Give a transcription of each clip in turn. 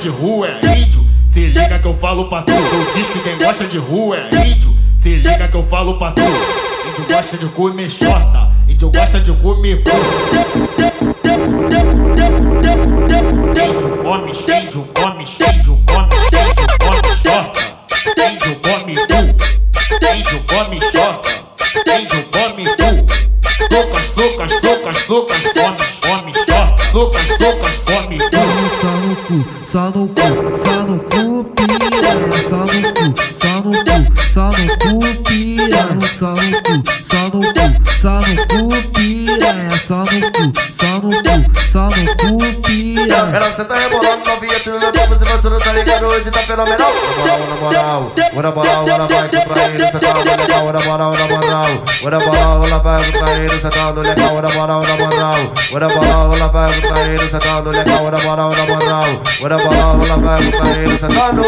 de rua é índio, se liga que eu falo pra tu. Eu diz que quem gosta de rua é índio, se liga que eu falo pra tu. Índio gosta de comer xota, índio gosta de comer Índio come, índio come, índio come, índio come xota. Índio come tu, índio come xota, índio come tu. Tocas, tocas, tocas, tocas, come xota loucas, loucas, come cu. Só no cu, só no cu, só no cu, só no cu, só no cu, só no cu, piranha, só no cu, só no cu, só no cu, piranha, só no cu, só no cu, só no cu, piranha. Ela senta rebolando, novinha, tu não toma, se você não tá ligado, hoje tá fenomenal. Na moral, na moral, ela vai contra ele, cê tá no legal, na moral, na moral. Na moral, ela vai contra ele, cê tá no legal, na moral, na moral. Na moral, ela vai contra ele, cê tá no legal, na moral, na moral. Na moral, ela vai contra ele, cê tá no...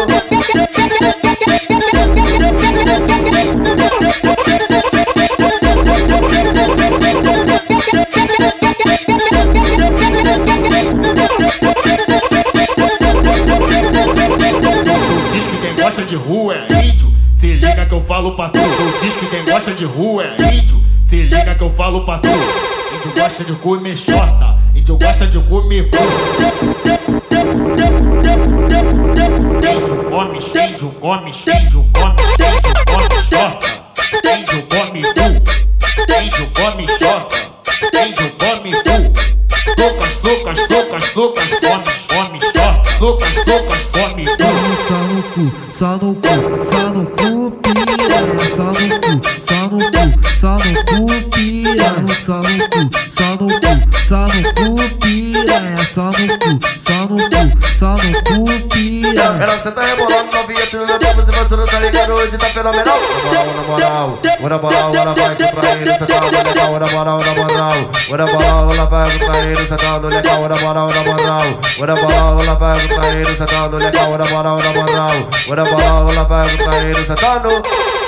de rua é índio. Se liga que eu falo pra tu. Diz que quem gosta de rua é índio. Se liga que eu falo pra tu. Índio gosta de comer xota. Índio gosta de comer cu. Índio come, índio come, índio come, índio come xota. Índio come cu. Índio come xota. Índio come cu. Loucas, loucas, loucas, loucas, come, Loucas, loucas, come cu. Só no cu, só no cu, só no cu, só no cu, só no cu, só no cu, só no cu, só no cu, só no cu, piranha, só no cu, só no cu, só no cu, piranha. Ela senta rebolando, novinha, tu não se você não tá ligado, hoje tá fenomenal. Na moral, na moral, ela vai contra ele, cê tá no legal, na moral, na moral. Na moral, ela vai contra ele, cê tá no legal, na moral, na moral. Na moral, ela vai contra ele, cê tá no legal, na moral, na moral. Na moral, ela vai contra ele, cê tá no...